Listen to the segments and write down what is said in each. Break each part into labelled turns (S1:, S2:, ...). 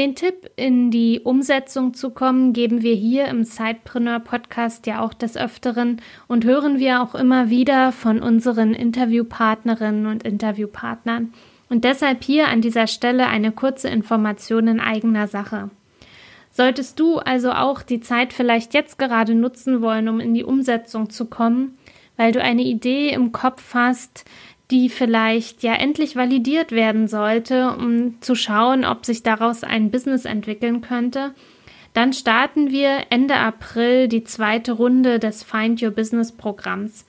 S1: Den Tipp, in die Umsetzung zu kommen, geben wir hier im Sidepreneur Podcast ja auch des Öfteren und hören wir auch immer wieder von unseren Interviewpartnerinnen und Interviewpartnern. Und deshalb hier an dieser Stelle eine kurze Information in eigener Sache. Solltest du also auch die Zeit vielleicht jetzt gerade nutzen wollen, um in die Umsetzung zu kommen, weil du eine Idee im Kopf hast, die vielleicht ja endlich validiert werden sollte, um zu schauen, ob sich daraus ein Business entwickeln könnte, dann starten wir Ende April die zweite Runde des Find Your Business Programms.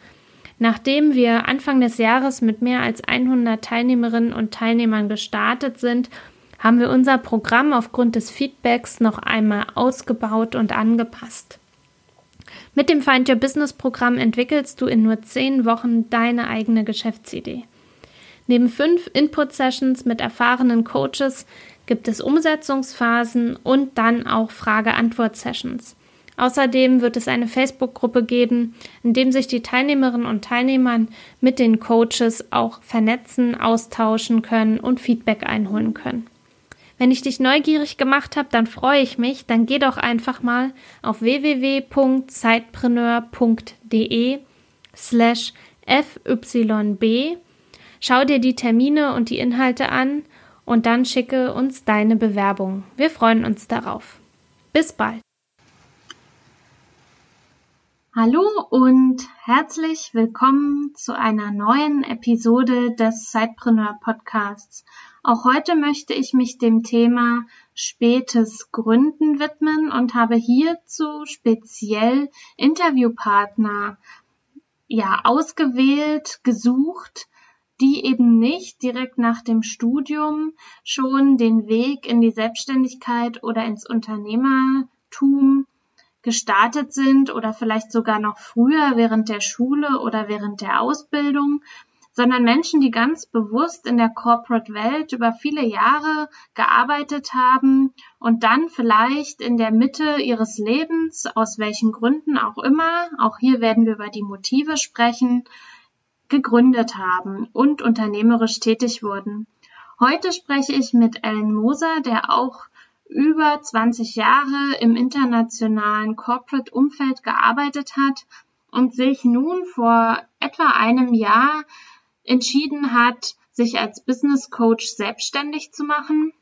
S1: Nachdem wir Anfang des Jahres mit mehr als 100 Teilnehmerinnen und Teilnehmern gestartet sind, haben wir unser Programm aufgrund des Feedbacks noch einmal ausgebaut und angepasst. Mit dem Find Your Business Programm entwickelst du in nur zehn Wochen deine eigene Geschäftsidee. Neben fünf Input-Sessions mit erfahrenen Coaches gibt es Umsetzungsphasen und dann auch Frage-Antwort-Sessions. Außerdem wird es eine Facebook-Gruppe geben, in dem sich die Teilnehmerinnen und Teilnehmer mit den Coaches auch vernetzen, austauschen können und Feedback einholen können. Wenn ich dich neugierig gemacht habe, dann freue ich mich. Dann geh doch einfach mal auf www.zeitpreneur.de slash fyb. Schau dir die Termine und die Inhalte an und dann schicke uns deine Bewerbung. Wir freuen uns darauf. Bis bald. Hallo und herzlich willkommen zu einer neuen Episode des Zeitpreneur Podcasts. Auch heute möchte ich mich dem Thema spätes Gründen widmen und habe hierzu speziell Interviewpartner ja ausgewählt, gesucht, die eben nicht direkt nach dem Studium schon den Weg in die Selbstständigkeit oder ins Unternehmertum gestartet sind oder vielleicht sogar noch früher während der Schule oder während der Ausbildung, sondern Menschen, die ganz bewusst in der Corporate Welt über viele Jahre gearbeitet haben und dann vielleicht in der Mitte ihres Lebens, aus welchen Gründen auch immer, auch hier werden wir über die Motive sprechen, gegründet haben und unternehmerisch tätig wurden. Heute spreche ich mit Ellen Moser, der auch über 20 Jahre im internationalen Corporate Umfeld gearbeitet hat und sich nun vor etwa einem Jahr entschieden hat, sich als Business Coach selbstständig zu machen.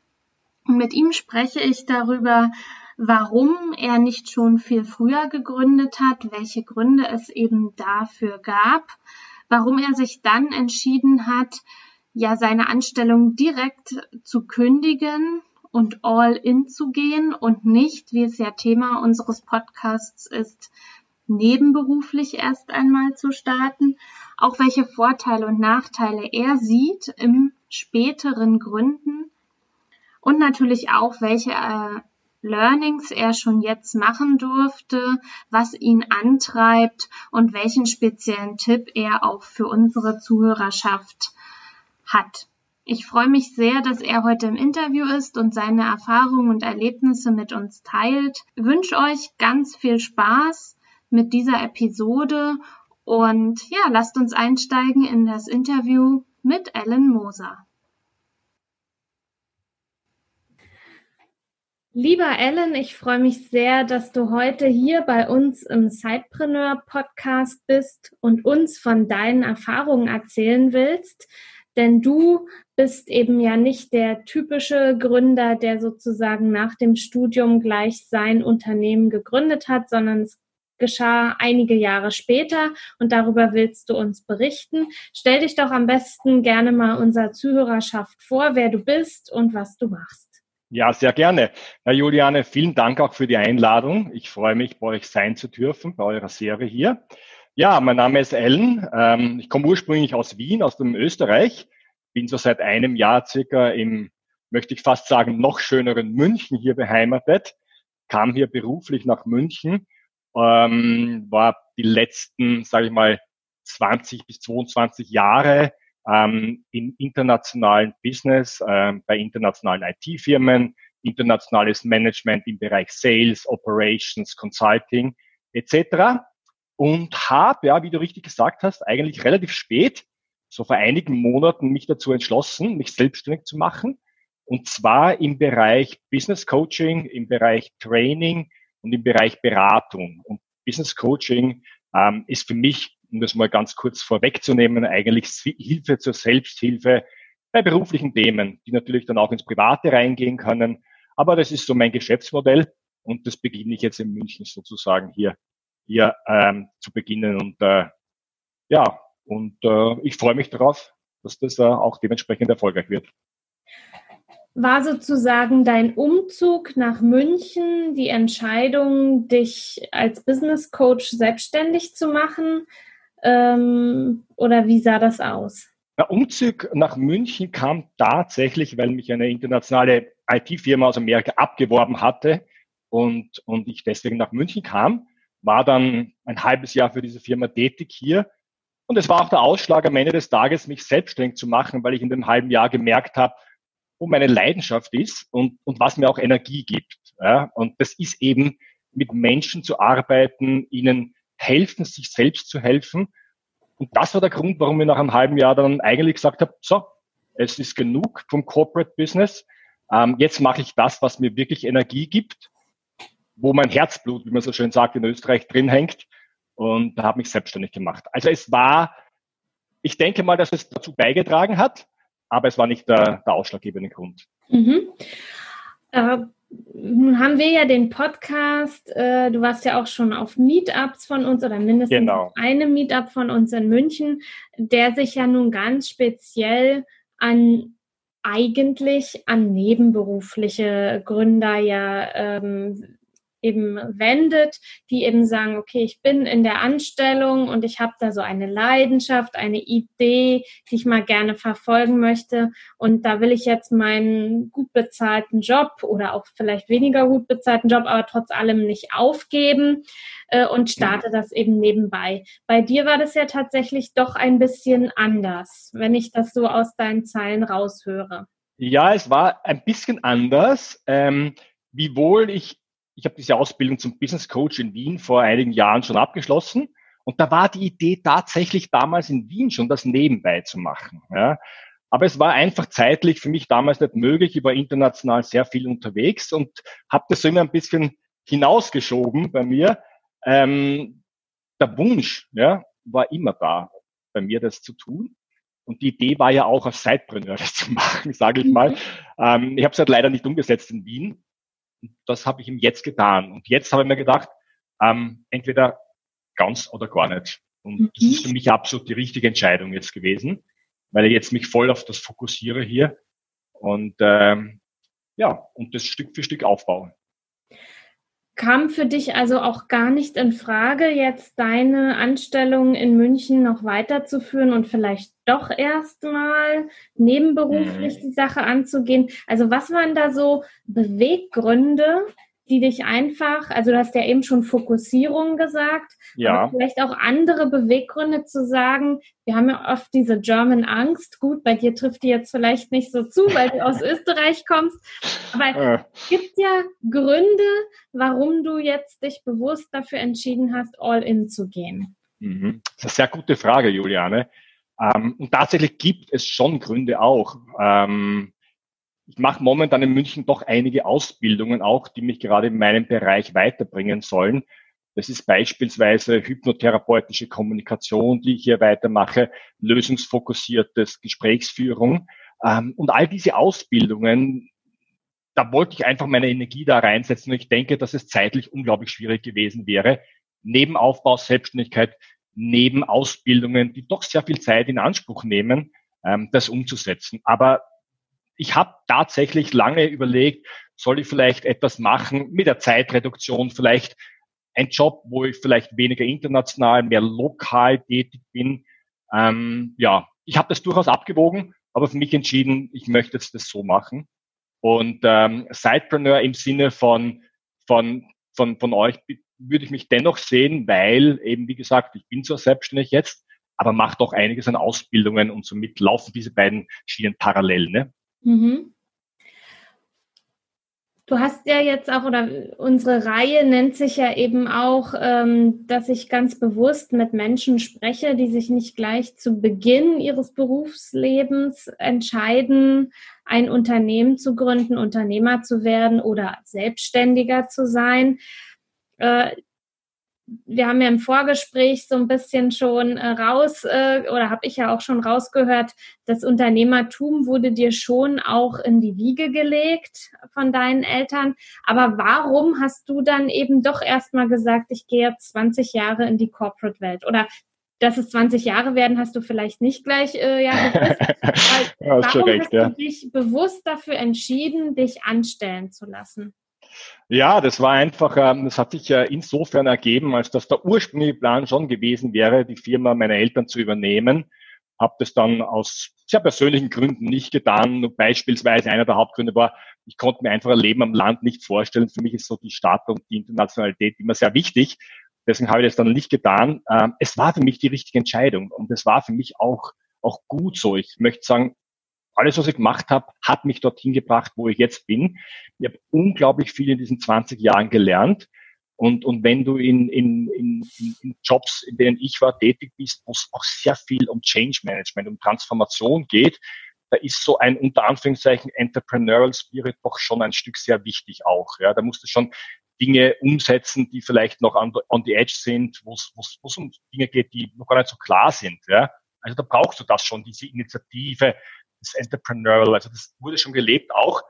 S1: Und mit ihm spreche ich darüber, warum er nicht schon viel früher gegründet hat, welche Gründe es eben dafür gab, warum er sich dann entschieden hat, ja seine Anstellung direkt zu kündigen und all in zu gehen und nicht, wie es ja Thema unseres Podcasts ist, nebenberuflich erst einmal zu starten, auch welche Vorteile und Nachteile er sieht im späteren Gründen und natürlich auch, welche äh, Learnings er schon jetzt machen durfte, was ihn antreibt und welchen speziellen Tipp er auch für unsere Zuhörerschaft hat. Ich freue mich sehr, dass er heute im Interview ist und seine Erfahrungen und Erlebnisse mit uns teilt. Ich wünsche euch ganz viel Spaß mit dieser Episode und ja, lasst uns einsteigen in das Interview mit Ellen Moser. Lieber Ellen, ich freue mich sehr, dass du heute hier bei uns im Sidepreneur Podcast bist und uns von deinen Erfahrungen erzählen willst. Denn du bist eben ja nicht der typische Gründer, der sozusagen nach dem Studium gleich sein Unternehmen gegründet hat, sondern es geschah einige Jahre später und darüber willst du uns berichten. Stell dich doch am besten gerne mal unserer Zuhörerschaft vor, wer du bist und was du machst.
S2: Ja, sehr gerne. Herr Juliane, vielen Dank auch für die Einladung. Ich freue mich, bei euch sein zu dürfen, bei eurer Serie hier. Ja, mein Name ist Ellen. Ähm, ich komme ursprünglich aus Wien, aus dem Österreich. Bin so seit einem Jahr circa im, möchte ich fast sagen, noch schöneren München hier beheimatet kam hier beruflich nach München, ähm, war die letzten, sage ich mal, 20 bis 22 Jahre ähm, im internationalen Business, ähm, bei internationalen IT-Firmen, internationales Management im Bereich Sales, Operations, Consulting etc. Und habe, ja, wie du richtig gesagt hast, eigentlich relativ spät, so vor einigen Monaten, mich dazu entschlossen, mich selbstständig zu machen. Und zwar im Bereich Business Coaching, im Bereich Training und im Bereich Beratung. Und Business Coaching ähm, ist für mich um das mal ganz kurz vorwegzunehmen, eigentlich Hilfe zur Selbsthilfe bei beruflichen Themen, die natürlich dann auch ins Private reingehen können. Aber das ist so mein Geschäftsmodell und das beginne ich jetzt in München sozusagen hier, hier ähm, zu beginnen. Und äh, ja, und äh, ich freue mich darauf, dass das äh, auch dementsprechend erfolgreich wird.
S1: War sozusagen dein Umzug nach München die Entscheidung, dich als Business Coach selbstständig zu machen? Ähm, oder wie sah das aus?
S2: Der Umzug nach München kam tatsächlich, weil mich eine internationale IT-Firma aus Amerika abgeworben hatte und, und ich deswegen nach München kam, war dann ein halbes Jahr für diese Firma tätig hier. Und es war auch der Ausschlag am Ende des Tages, mich selbstständig zu machen, weil ich in dem halben Jahr gemerkt habe, meine Leidenschaft ist und, und was mir auch Energie gibt. Ja? Und das ist eben mit Menschen zu arbeiten, ihnen helfen, sich selbst zu helfen. Und das war der Grund, warum ich nach einem halben Jahr dann eigentlich gesagt habe, so, es ist genug vom Corporate Business. Ähm, jetzt mache ich das, was mir wirklich Energie gibt, wo mein Herzblut, wie man so schön sagt, in Österreich drin hängt. Und da habe mich selbstständig gemacht. Also es war, ich denke mal, dass es dazu beigetragen hat, aber es war nicht der, der ausschlaggebende Grund.
S1: Mhm. Äh, nun haben wir ja den Podcast, äh, du warst ja auch schon auf Meetups von uns oder mindestens genau. eine Meetup von uns in München, der sich ja nun ganz speziell an eigentlich an nebenberufliche Gründer ja ähm, eben wendet, die eben sagen, okay, ich bin in der Anstellung und ich habe da so eine Leidenschaft, eine Idee, die ich mal gerne verfolgen möchte und da will ich jetzt meinen gut bezahlten Job oder auch vielleicht weniger gut bezahlten Job, aber trotz allem nicht aufgeben äh, und starte das eben nebenbei. Bei dir war das ja tatsächlich doch ein bisschen anders, wenn ich das so aus deinen Zeilen raushöre.
S2: Ja, es war ein bisschen anders. Ähm, wiewohl ich ich habe diese Ausbildung zum Business Coach in Wien vor einigen Jahren schon abgeschlossen. Und da war die Idee tatsächlich damals in Wien schon, das nebenbei zu machen. Ja. Aber es war einfach zeitlich für mich damals nicht möglich. Ich war international sehr viel unterwegs und habe das so immer ein bisschen hinausgeschoben bei mir. Ähm, der Wunsch ja, war immer da, bei mir das zu tun. Und die Idee war ja auch als Sidepreneur das zu machen, sage ich mal. Mhm. Ähm, ich habe es halt leider nicht umgesetzt in Wien. Und das habe ich ihm jetzt getan. Und jetzt habe ich mir gedacht, ähm, entweder ganz oder gar nicht. Und mhm. das ist für mich absolut die richtige Entscheidung jetzt gewesen, weil ich jetzt mich voll auf das fokussiere hier und ähm, ja, und das Stück für Stück aufbaue
S1: kam für dich also auch gar nicht in Frage, jetzt deine Anstellung in München noch weiterzuführen und vielleicht doch erstmal nebenberuflich mhm. die Sache anzugehen? Also was waren da so Beweggründe, die dich einfach, also du hast ja eben schon Fokussierung gesagt, ja. aber vielleicht auch andere Beweggründe zu sagen, wir haben ja oft diese German Angst, gut, bei dir trifft die jetzt vielleicht nicht so zu, weil du aus Österreich kommst, aber äh. es gibt ja Gründe, warum du jetzt dich bewusst dafür entschieden hast, all in zu gehen.
S2: Mhm. Das ist eine sehr gute Frage, Juliane. Ähm, und tatsächlich gibt es schon Gründe auch. Ähm, ich mache momentan in München doch einige Ausbildungen auch, die mich gerade in meinem Bereich weiterbringen sollen. Das ist beispielsweise hypnotherapeutische Kommunikation, die ich hier weitermache, lösungsfokussiertes Gesprächsführung. Ähm, und all diese Ausbildungen, da wollte ich einfach meine Energie da reinsetzen. Und ich denke, dass es zeitlich unglaublich schwierig gewesen wäre, neben Aufbau, Selbstständigkeit, neben Ausbildungen, die doch sehr viel Zeit in Anspruch nehmen, ähm, das umzusetzen. Aber ich habe tatsächlich lange überlegt, soll ich vielleicht etwas machen mit der Zeitreduktion, vielleicht ein Job, wo ich vielleicht weniger international, mehr lokal tätig bin. Ähm, ja, ich habe das durchaus abgewogen, aber für mich entschieden, ich möchte jetzt das so machen. Und ähm, Sidepreneur im Sinne von von, von, von euch würde ich mich dennoch sehen, weil eben, wie gesagt, ich bin zwar selbstständig jetzt, aber mache doch einiges an Ausbildungen und somit laufen diese beiden Schienen parallel. Ne? Mhm.
S1: Du hast ja jetzt auch, oder unsere Reihe nennt sich ja eben auch, ähm, dass ich ganz bewusst mit Menschen spreche, die sich nicht gleich zu Beginn ihres Berufslebens entscheiden, ein Unternehmen zu gründen, Unternehmer zu werden oder Selbstständiger zu sein. Äh, wir haben ja im Vorgespräch so ein bisschen schon äh, raus, äh, oder habe ich ja auch schon rausgehört, das Unternehmertum wurde dir schon auch in die Wiege gelegt von deinen Eltern. Aber warum hast du dann eben doch erstmal gesagt, ich gehe jetzt 20 Jahre in die Corporate-Welt? Oder dass es 20 Jahre werden, hast du vielleicht nicht gleich äh, ja, gewusst. warum korrekt, hast du ja. dich bewusst dafür entschieden, dich anstellen zu lassen?
S2: Ja, das war einfach, ähm, das hat sich ja insofern ergeben, als dass der ursprüngliche Plan schon gewesen wäre, die Firma meiner Eltern zu übernehmen. Habe das dann aus sehr persönlichen Gründen nicht getan. Beispielsweise einer der Hauptgründe war, ich konnte mir einfach ein Leben am Land nicht vorstellen. Für mich ist so die Stadt und die Internationalität immer sehr wichtig. Deswegen habe ich das dann nicht getan. Ähm, es war für mich die richtige Entscheidung und es war für mich auch, auch gut so. Ich möchte sagen, alles, was ich gemacht habe, hat mich dorthin gebracht, wo ich jetzt bin. Ich habe unglaublich viel in diesen 20 Jahren gelernt. Und, und wenn du in, in, in, in Jobs, in denen ich war, tätig bist, wo es auch sehr viel um Change Management, um Transformation geht, da ist so ein unter Anführungszeichen Entrepreneurial Spirit doch schon ein Stück sehr wichtig auch. Ja, da musst du schon Dinge umsetzen, die vielleicht noch on the, on the edge sind, wo es um Dinge geht, die noch gar nicht so klar sind. Ja. Also da brauchst du das schon, diese Initiative, das Entrepreneurial, also das wurde schon gelebt auch.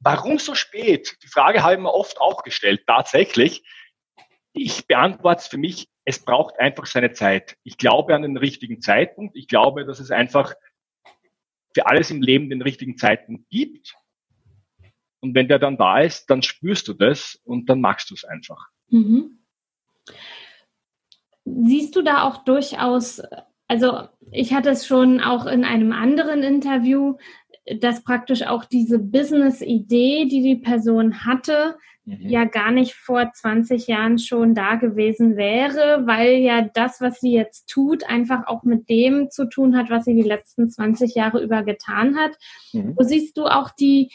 S2: Warum so spät? Die Frage habe ich mir oft auch gestellt, tatsächlich. Ich beantworte es für mich, es braucht einfach seine Zeit. Ich glaube an den richtigen Zeitpunkt. Ich glaube, dass es einfach für alles im Leben den richtigen Zeitpunkt gibt. Und wenn der dann da ist, dann spürst du das und dann machst du es einfach. Mhm.
S1: Siehst du da auch durchaus also ich hatte es schon auch in einem anderen Interview, dass praktisch auch diese Business-Idee, die die Person hatte, mhm. ja gar nicht vor 20 Jahren schon da gewesen wäre, weil ja das, was sie jetzt tut, einfach auch mit dem zu tun hat, was sie die letzten 20 Jahre über getan hat. Mhm. Wo siehst du auch die,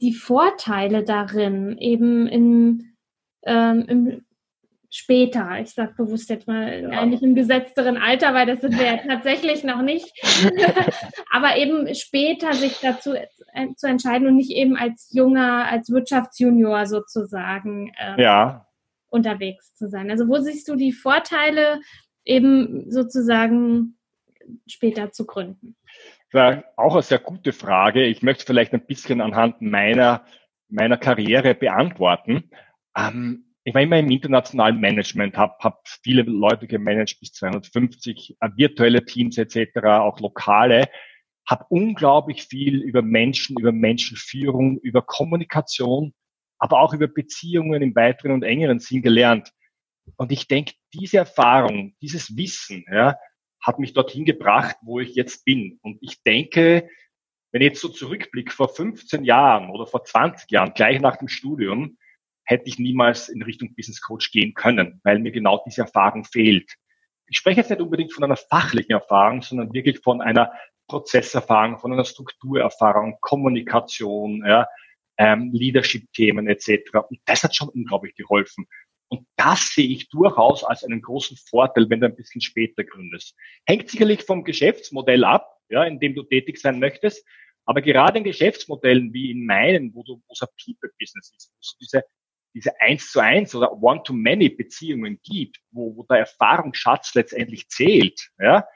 S1: die Vorteile darin, eben in, ähm, im später. Ich sage bewusst jetzt mal ja. eigentlich im gesetzteren Alter, weil das sind wir ja tatsächlich noch nicht. Aber eben später sich dazu äh, zu entscheiden und nicht eben als junger, als Wirtschaftsjunior sozusagen ähm, ja. unterwegs zu sein. Also wo siehst du die Vorteile eben sozusagen später zu gründen?
S2: Ja, auch eine sehr gute Frage. Ich möchte vielleicht ein bisschen anhand meiner, meiner Karriere beantworten. Ähm, ich war immer im internationalen Management, habe hab viele Leute gemanagt, bis 250 äh, virtuelle Teams etc., auch lokale, habe unglaublich viel über Menschen, über Menschenführung, über Kommunikation, aber auch über Beziehungen im weiteren und engeren Sinn gelernt. Und ich denke, diese Erfahrung, dieses Wissen, ja, hat mich dorthin gebracht, wo ich jetzt bin. Und ich denke, wenn ich jetzt so zurückblicke, vor 15 Jahren oder vor 20 Jahren, gleich nach dem Studium, hätte ich niemals in Richtung Business Coach gehen können, weil mir genau diese Erfahrung fehlt. Ich spreche jetzt nicht unbedingt von einer fachlichen Erfahrung, sondern wirklich von einer Prozesserfahrung, von einer Strukturerfahrung, Kommunikation, ja, ähm, Leadership-Themen etc. Und das hat schon unglaublich geholfen. Und das sehe ich durchaus als einen großen Vorteil, wenn du ein bisschen später gründest. Hängt sicherlich vom Geschäftsmodell ab, ja, in dem du tätig sein möchtest. Aber gerade in Geschäftsmodellen wie in meinen, wo du, ein People-Business ist, wo du diese diese eins zu eins oder One-to-Many Beziehungen gibt, wo, wo der Erfahrungsschatz letztendlich zählt, ja,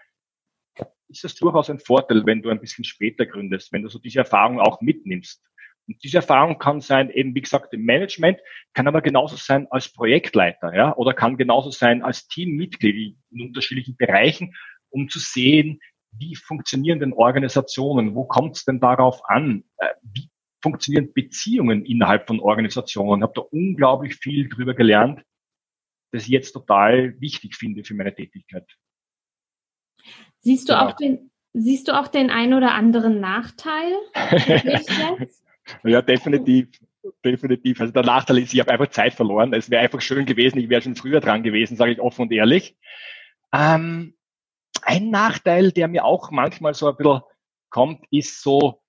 S2: ist das durchaus ein Vorteil, wenn du ein bisschen später gründest, wenn du so diese Erfahrung auch mitnimmst. Und diese Erfahrung kann sein, eben wie gesagt, im Management, kann aber genauso sein als Projektleiter, ja, oder kann genauso sein als Teammitglied in unterschiedlichen Bereichen, um zu sehen, wie funktionieren denn Organisationen, wo kommt es denn darauf an, äh, wie funktionieren Beziehungen innerhalb von Organisationen. Ich habe da unglaublich viel drüber gelernt, das ich jetzt total wichtig finde für meine Tätigkeit.
S1: Siehst du ja. auch den, siehst du auch den ein oder anderen Nachteil?
S2: ja, definitiv. definitiv. Also der Nachteil ist, ich habe einfach Zeit verloren. Es wäre einfach schön gewesen, ich wäre schon früher dran gewesen, sage ich offen und ehrlich. Ähm, ein Nachteil, der mir auch manchmal so ein bisschen kommt, ist so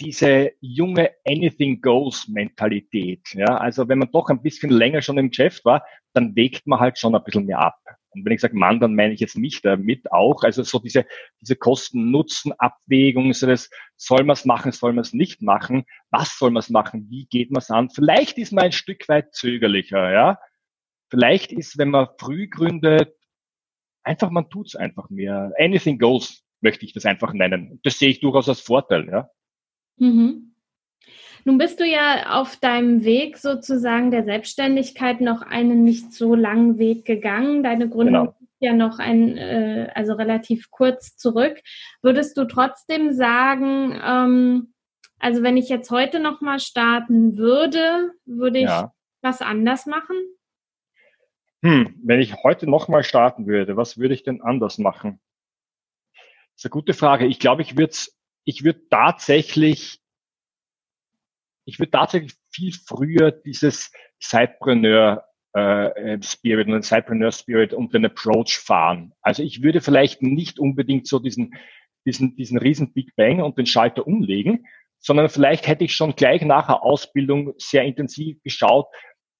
S2: diese junge Anything Goes Mentalität. Ja, also wenn man doch ein bisschen länger schon im Geschäft war, dann wägt man halt schon ein bisschen mehr ab. Und wenn ich sage Mann, dann meine ich jetzt mich damit auch. Also so diese, diese Kosten-Nutzen-Abwägung, so das, soll man es machen, soll man es nicht machen, was soll man es machen, wie geht man es an? Vielleicht ist man ein Stück weit zögerlicher, ja. Vielleicht ist, wenn man früh gründet, einfach, man tut's einfach mehr. Anything goes, möchte ich das einfach nennen. Das sehe ich durchaus als Vorteil, ja.
S1: Mhm. Nun bist du ja auf deinem Weg sozusagen der Selbstständigkeit noch einen nicht so langen Weg gegangen. Deine Gründung genau. ist ja noch ein, äh, also relativ kurz zurück. Würdest du trotzdem sagen, ähm, also wenn ich jetzt heute nochmal starten würde, würde ich ja. was anders machen?
S2: Hm, wenn ich heute nochmal starten würde, was würde ich denn anders machen? Das ist eine gute Frage. Ich glaube, ich würde ich würde tatsächlich ich würde tatsächlich viel früher dieses Sidepreneur äh, Spirit und den Sidepreneur Spirit und den Approach fahren. Also ich würde vielleicht nicht unbedingt so diesen, diesen, diesen riesen Big Bang und den Schalter umlegen, sondern vielleicht hätte ich schon gleich nach der Ausbildung sehr intensiv geschaut,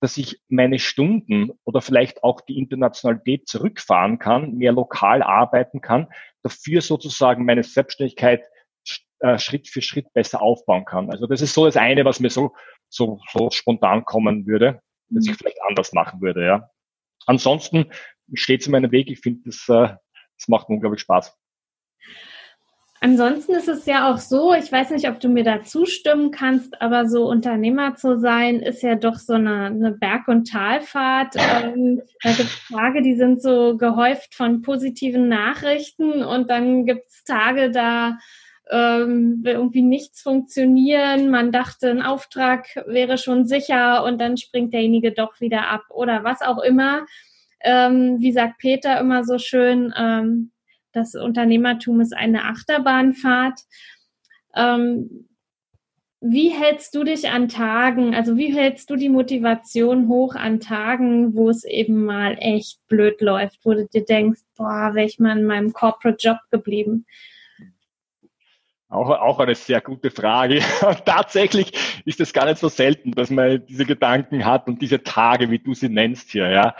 S2: dass ich meine Stunden oder vielleicht auch die Internationalität zurückfahren kann, mehr lokal arbeiten kann, dafür sozusagen meine Selbstständigkeit äh, Schritt für Schritt besser aufbauen kann. Also das ist so das eine, was mir so, so, so spontan kommen würde, dass ich mhm. vielleicht anders machen würde, ja. Ansonsten steht es in meinem Weg. Ich finde, das, äh, das macht unglaublich Spaß.
S1: Ansonsten ist es ja auch so, ich weiß nicht, ob du mir da zustimmen kannst, aber so Unternehmer zu sein, ist ja doch so eine, eine Berg- und Talfahrt. Ähm, da gibt es Tage, die sind so gehäuft von positiven Nachrichten und dann gibt es Tage, da ähm, irgendwie nichts funktionieren. Man dachte, ein Auftrag wäre schon sicher und dann springt derjenige doch wieder ab oder was auch immer. Ähm, wie sagt Peter immer so schön, ähm, das Unternehmertum ist eine Achterbahnfahrt. Ähm, wie hältst du dich an Tagen, also wie hältst du die Motivation hoch an Tagen, wo es eben mal echt blöd läuft, wo du dir denkst, boah, wäre ich mal in meinem Corporate Job geblieben?
S2: Auch, auch eine sehr gute Frage. Tatsächlich ist es gar nicht so selten, dass man diese Gedanken hat und diese Tage, wie du sie nennst hier, ja.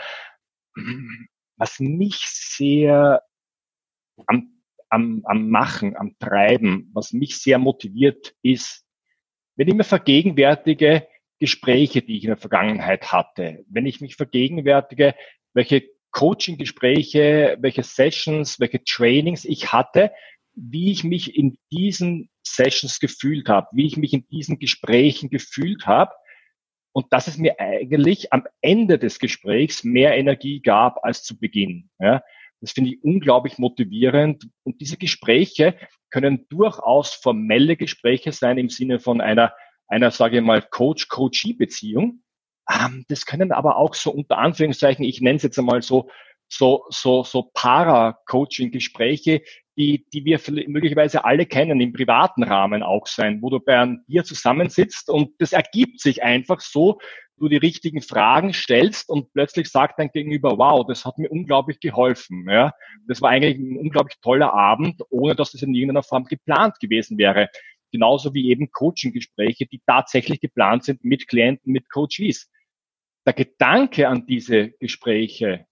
S2: Was mich sehr am, am, am Machen, am Treiben, was mich sehr motiviert ist, wenn ich mir vergegenwärtige Gespräche, die ich in der Vergangenheit hatte, wenn ich mich vergegenwärtige, welche Coaching-Gespräche, welche Sessions, welche Trainings ich hatte, wie ich mich in diesen Sessions gefühlt habe, wie ich mich in diesen Gesprächen gefühlt habe und dass es mir eigentlich am Ende des Gesprächs mehr Energie gab als zu Beginn. Ja. Das finde ich unglaublich motivierend und diese Gespräche können durchaus formelle Gespräche sein im Sinne von einer, einer sage ich mal, Coach-Coachee-Beziehung. Ähm, das können aber auch so unter Anführungszeichen, ich nenne es jetzt einmal so, so, so, so Para-Coaching-Gespräche, die, die wir möglicherweise alle kennen, im privaten Rahmen auch sein, wo du bei einem Bier zusammensitzt und das ergibt sich einfach so, du die richtigen Fragen stellst und plötzlich sagt dein Gegenüber, wow, das hat mir unglaublich geholfen. Ja, das war eigentlich ein unglaublich toller Abend, ohne dass das in irgendeiner Form geplant gewesen wäre. Genauso wie eben Coaching-Gespräche, die tatsächlich geplant sind mit Klienten, mit Coaches. Der Gedanke an diese Gespräche,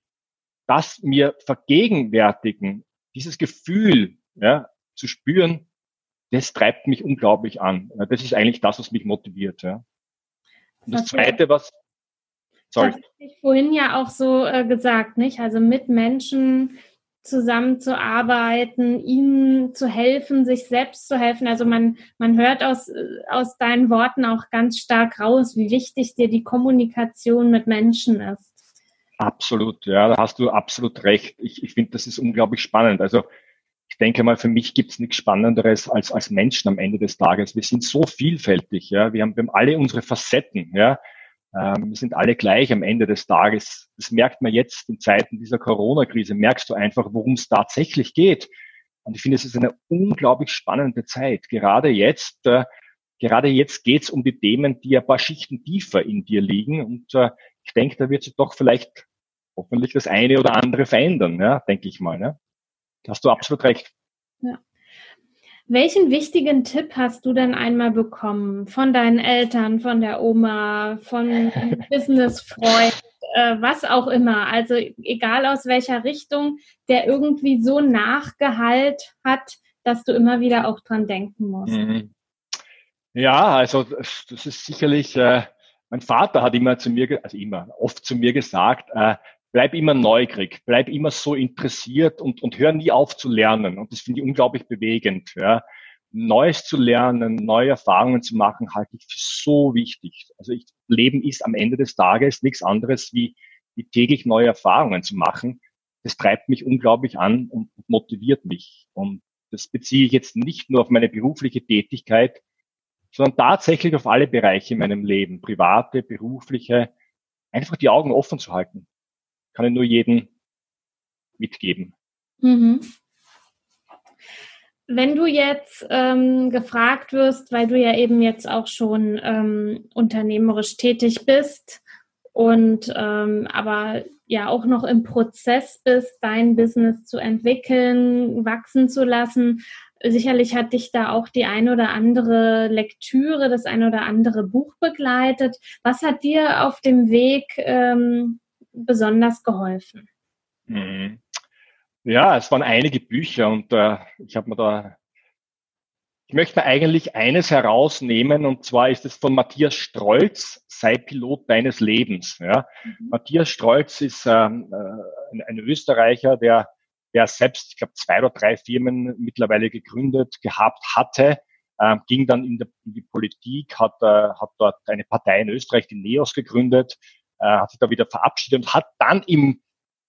S2: das mir vergegenwärtigen, dieses Gefühl ja, zu spüren, das treibt mich unglaublich an. Das ist eigentlich das, was mich motiviert. Ja. Und das, das Zweite, was
S1: Sorry. Das habe ich vorhin ja auch so äh, gesagt, nicht? Also mit Menschen zusammenzuarbeiten, ihnen zu helfen, sich selbst zu helfen. Also man, man hört aus, aus deinen Worten auch ganz stark raus, wie wichtig dir die Kommunikation mit Menschen ist.
S2: Absolut, ja, da hast du absolut recht. Ich, ich finde, das ist unglaublich spannend. Also ich denke mal, für mich gibt es nichts Spannenderes als als Menschen am Ende des Tages. Wir sind so vielfältig, ja. Wir haben, wir haben alle unsere Facetten, ja. Ähm, wir sind alle gleich am Ende des Tages. Das merkt man jetzt in Zeiten dieser Corona-Krise. Merkst du einfach, worum es tatsächlich geht. Und ich finde, es ist eine unglaublich spannende Zeit. Gerade jetzt, äh, gerade jetzt geht es um die Themen, die ein paar Schichten tiefer in dir liegen. Und äh, ich denke, da wird sich doch vielleicht hoffentlich das eine oder andere verändern, ja, denke ich mal. Ne? hast du absolut recht. Ja.
S1: Welchen wichtigen Tipp hast du denn einmal bekommen von deinen Eltern, von der Oma, von Businessfreund, äh, was auch immer? Also egal aus welcher Richtung, der irgendwie so Nachgehalt hat, dass du immer wieder auch dran denken musst. Mhm.
S2: Ja, also das ist sicherlich, äh, mein Vater hat immer zu mir, also immer, oft zu mir gesagt, äh, bleib immer neugierig, bleib immer so interessiert und, und hör nie auf zu lernen. Und das finde ich unglaublich bewegend. Ja. Neues zu lernen, neue Erfahrungen zu machen, halte ich für so wichtig. Also ich, Leben ist am Ende des Tages nichts anderes wie, wie täglich neue Erfahrungen zu machen. Das treibt mich unglaublich an und motiviert mich. Und das beziehe ich jetzt nicht nur auf meine berufliche Tätigkeit, sondern tatsächlich auf alle Bereiche in meinem Leben, private, berufliche, einfach die Augen offen zu halten. Kann ich nur jeden mitgeben. Mhm.
S1: Wenn du jetzt ähm, gefragt wirst, weil du ja eben jetzt auch schon ähm, unternehmerisch tätig bist und ähm, aber ja auch noch im Prozess bist, dein Business zu entwickeln, wachsen zu lassen, sicherlich hat dich da auch die ein oder andere Lektüre, das ein oder andere Buch begleitet. Was hat dir auf dem Weg ähm, besonders geholfen?
S2: Mhm. Ja, es waren einige Bücher und äh, ich habe mir da, ich möchte eigentlich eines herausnehmen und zwar ist es von Matthias Strolz, sei Pilot deines Lebens. Ja. Mhm. Matthias Strolz ist ähm, äh, ein, ein Österreicher, der der selbst, ich glaube, zwei oder drei Firmen mittlerweile gegründet gehabt hatte, äh, ging dann in, der, in, die Politik, hat, äh, hat dort eine Partei in Österreich, die NEOS, gegründet, äh, hat sich da wieder verabschiedet und hat dann im,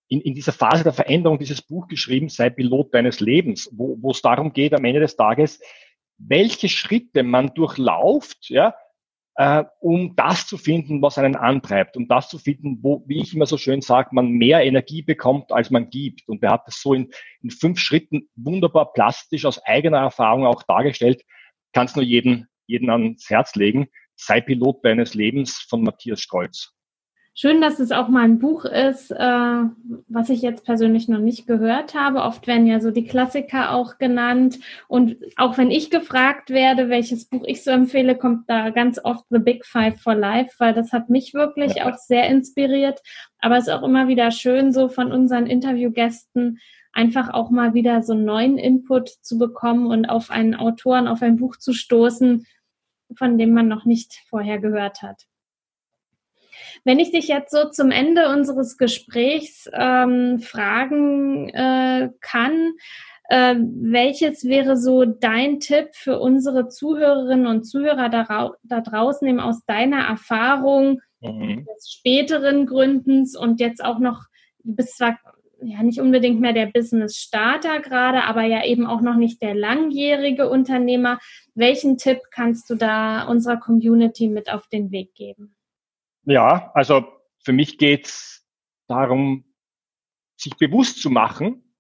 S2: in, in dieser Phase der Veränderung dieses Buch geschrieben, sei Pilot deines Lebens, wo, es darum geht, am Ende des Tages, welche Schritte man durchlauft, ja, äh, um das zu finden, was einen antreibt, um das zu finden, wo, wie ich immer so schön sage, man mehr Energie bekommt, als man gibt. Und er hat das so in, in fünf Schritten wunderbar plastisch aus eigener Erfahrung auch dargestellt. Kann es nur jeden, jeden ans Herz legen. Sei Pilot deines Lebens von Matthias Stolz.
S1: Schön, dass es auch mal ein Buch ist, äh, was ich jetzt persönlich noch nicht gehört habe. Oft werden ja so die Klassiker auch genannt. Und auch wenn ich gefragt werde, welches Buch ich so empfehle, kommt da ganz oft The Big Five for Life, weil das hat mich wirklich auch sehr inspiriert. Aber es ist auch immer wieder schön, so von unseren Interviewgästen einfach auch mal wieder so einen neuen Input zu bekommen und auf einen Autoren, auf ein Buch zu stoßen, von dem man noch nicht vorher gehört hat. Wenn ich dich jetzt so zum Ende unseres Gesprächs ähm, fragen äh, kann, äh, welches wäre so dein Tipp für unsere Zuhörerinnen und Zuhörer da, da draußen eben aus deiner Erfahrung mhm. des späteren Gründens und jetzt auch noch, du bist zwar ja nicht unbedingt mehr der Business Starter gerade, aber ja eben auch noch nicht der langjährige Unternehmer. Welchen Tipp kannst du da unserer Community mit auf den Weg geben?
S2: Ja, also für mich geht's darum, sich bewusst zu machen,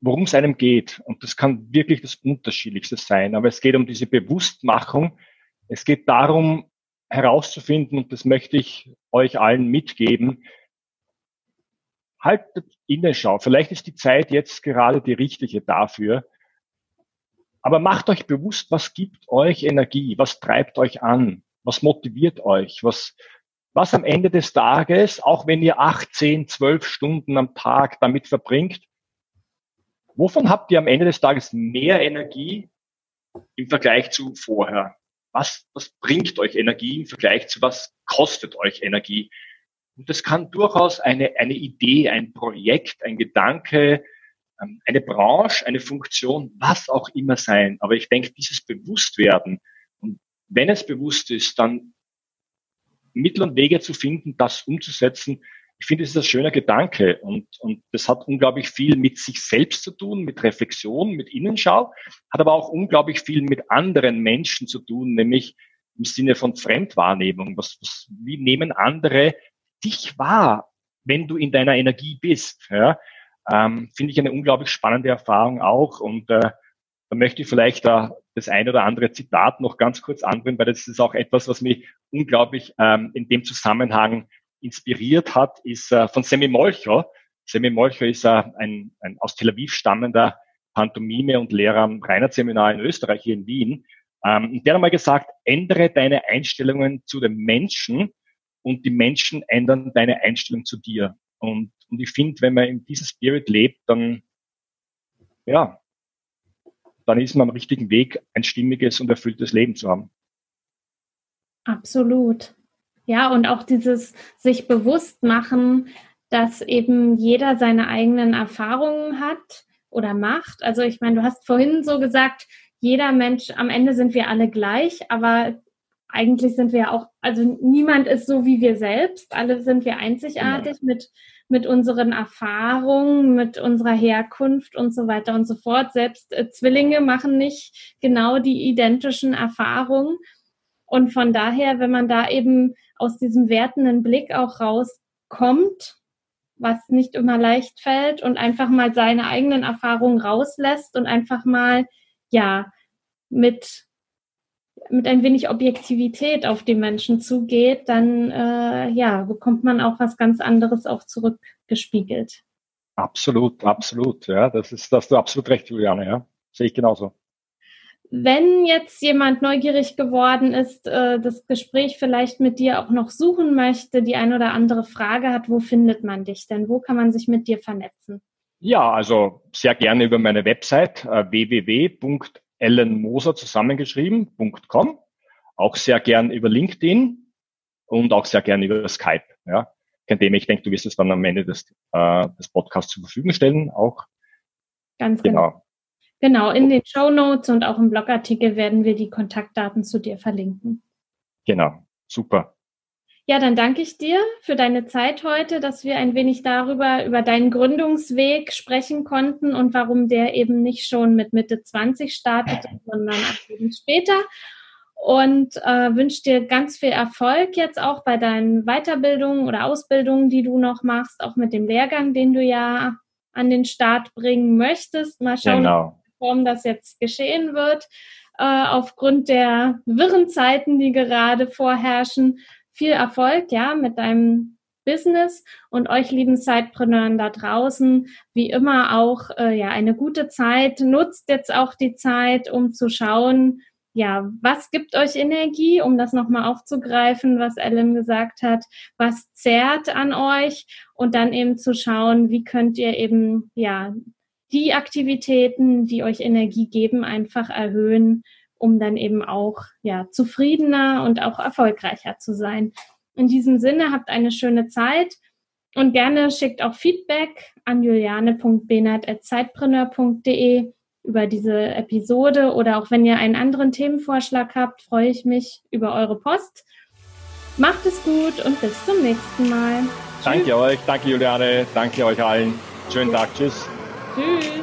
S2: worum es einem geht. Und das kann wirklich das Unterschiedlichste sein. Aber es geht um diese Bewusstmachung. Es geht darum, herauszufinden, und das möchte ich euch allen mitgeben, haltet Innenschau. Vielleicht ist die Zeit jetzt gerade die richtige dafür. Aber macht euch bewusst, was gibt euch Energie? Was treibt euch an? Was motiviert euch? Was, was am Ende des Tages, auch wenn ihr acht, zehn, zwölf Stunden am Tag damit verbringt, wovon habt ihr am Ende des Tages mehr Energie im Vergleich zu vorher? Was, was bringt euch Energie im Vergleich zu was kostet euch Energie? Und das kann durchaus eine, eine Idee, ein Projekt, ein Gedanke, ähm, eine Branche, eine Funktion, was auch immer sein. Aber ich denke, dieses Bewusstwerden, wenn es bewusst ist, dann Mittel und Wege zu finden, das umzusetzen. Ich finde, es ist ein schöner Gedanke und, und das hat unglaublich viel mit sich selbst zu tun, mit Reflexion, mit Innenschau, hat aber auch unglaublich viel mit anderen Menschen zu tun, nämlich im Sinne von Fremdwahrnehmung. Was, was, wie nehmen andere dich wahr, wenn du in deiner Energie bist? Ja? Ähm, finde ich eine unglaublich spannende Erfahrung auch und äh, da möchte ich vielleicht da das eine oder andere Zitat noch ganz kurz anbringen, weil das ist auch etwas, was mich unglaublich ähm, in dem Zusammenhang inspiriert hat, ist äh, von Semi Molcho. Semi Molcho ist äh, ein, ein aus Tel Aviv stammender Pantomime und Lehrer am Reinhardt-Seminar in Österreich hier in Wien. Ähm, der hat mal gesagt, ändere deine Einstellungen zu den Menschen und die Menschen ändern deine Einstellung zu dir. Und, und ich finde, wenn man in diesem Spirit lebt, dann, ja, dann ist man am richtigen Weg, ein stimmiges und erfülltes Leben zu haben.
S1: Absolut. Ja, und auch dieses sich bewusst machen, dass eben jeder seine eigenen Erfahrungen hat oder macht. Also ich meine, du hast vorhin so gesagt, jeder Mensch, am Ende sind wir alle gleich, aber eigentlich sind wir auch, also niemand ist so wie wir selbst, alle sind wir einzigartig ja. mit, mit unseren Erfahrungen, mit unserer Herkunft und so weiter und so fort. Selbst äh, Zwillinge machen nicht genau die identischen Erfahrungen. Und von daher, wenn man da eben aus diesem wertenden Blick auch rauskommt, was nicht immer leicht fällt und einfach mal seine eigenen Erfahrungen rauslässt und einfach mal, ja, mit, mit ein wenig Objektivität auf die Menschen zugeht, dann, äh, ja, bekommt man auch was ganz anderes auch zurückgespiegelt.
S2: Absolut, absolut, ja, das ist, das hast du absolut recht, Juliane, ja, sehe ich genauso.
S1: Wenn jetzt jemand neugierig geworden ist, äh, das Gespräch vielleicht mit dir auch noch suchen möchte, die ein oder andere Frage hat, wo findet man dich denn? Wo kann man sich mit dir vernetzen?
S2: Ja, also sehr gerne über meine Website äh, www.ellenmoser zusammengeschrieben.com. Auch sehr gern über LinkedIn und auch sehr gern über Skype. Ja, kein Thema. Ich denke, du wirst es dann am Ende des, äh, des Podcasts zur Verfügung stellen. Auch
S1: ganz genau. genau. Genau, in den Show Notes und auch im Blogartikel werden wir die Kontaktdaten zu dir verlinken.
S2: Genau, super.
S1: Ja, dann danke ich dir für deine Zeit heute, dass wir ein wenig darüber, über deinen Gründungsweg sprechen konnten und warum der eben nicht schon mit Mitte 20 startet, sondern eben später. Und äh, wünsche dir ganz viel Erfolg jetzt auch bei deinen Weiterbildungen oder Ausbildungen, die du noch machst, auch mit dem Lehrgang, den du ja an den Start bringen möchtest. Mal schauen, genau. Form das jetzt geschehen wird, äh, aufgrund der wirren Zeiten, die gerade vorherrschen. Viel Erfolg, ja, mit deinem Business und euch lieben Zeitpreneuren da draußen, wie immer auch äh, ja eine gute Zeit. Nutzt jetzt auch die Zeit, um zu schauen, ja, was gibt euch Energie, um das nochmal aufzugreifen, was Ellen gesagt hat, was zehrt an euch und dann eben zu schauen, wie könnt ihr eben ja die Aktivitäten, die euch Energie geben, einfach erhöhen, um dann eben auch ja zufriedener und auch erfolgreicher zu sein. In diesem Sinne habt eine schöne Zeit und gerne schickt auch Feedback an juliane.benert@zeitpreneur.de über diese Episode oder auch wenn ihr einen anderen Themenvorschlag habt, freue ich mich über eure Post. Macht es gut und bis zum nächsten Mal.
S2: Danke Tschüss. euch, danke Juliane, danke euch allen. Schönen Tag, tschüss. Tschüss.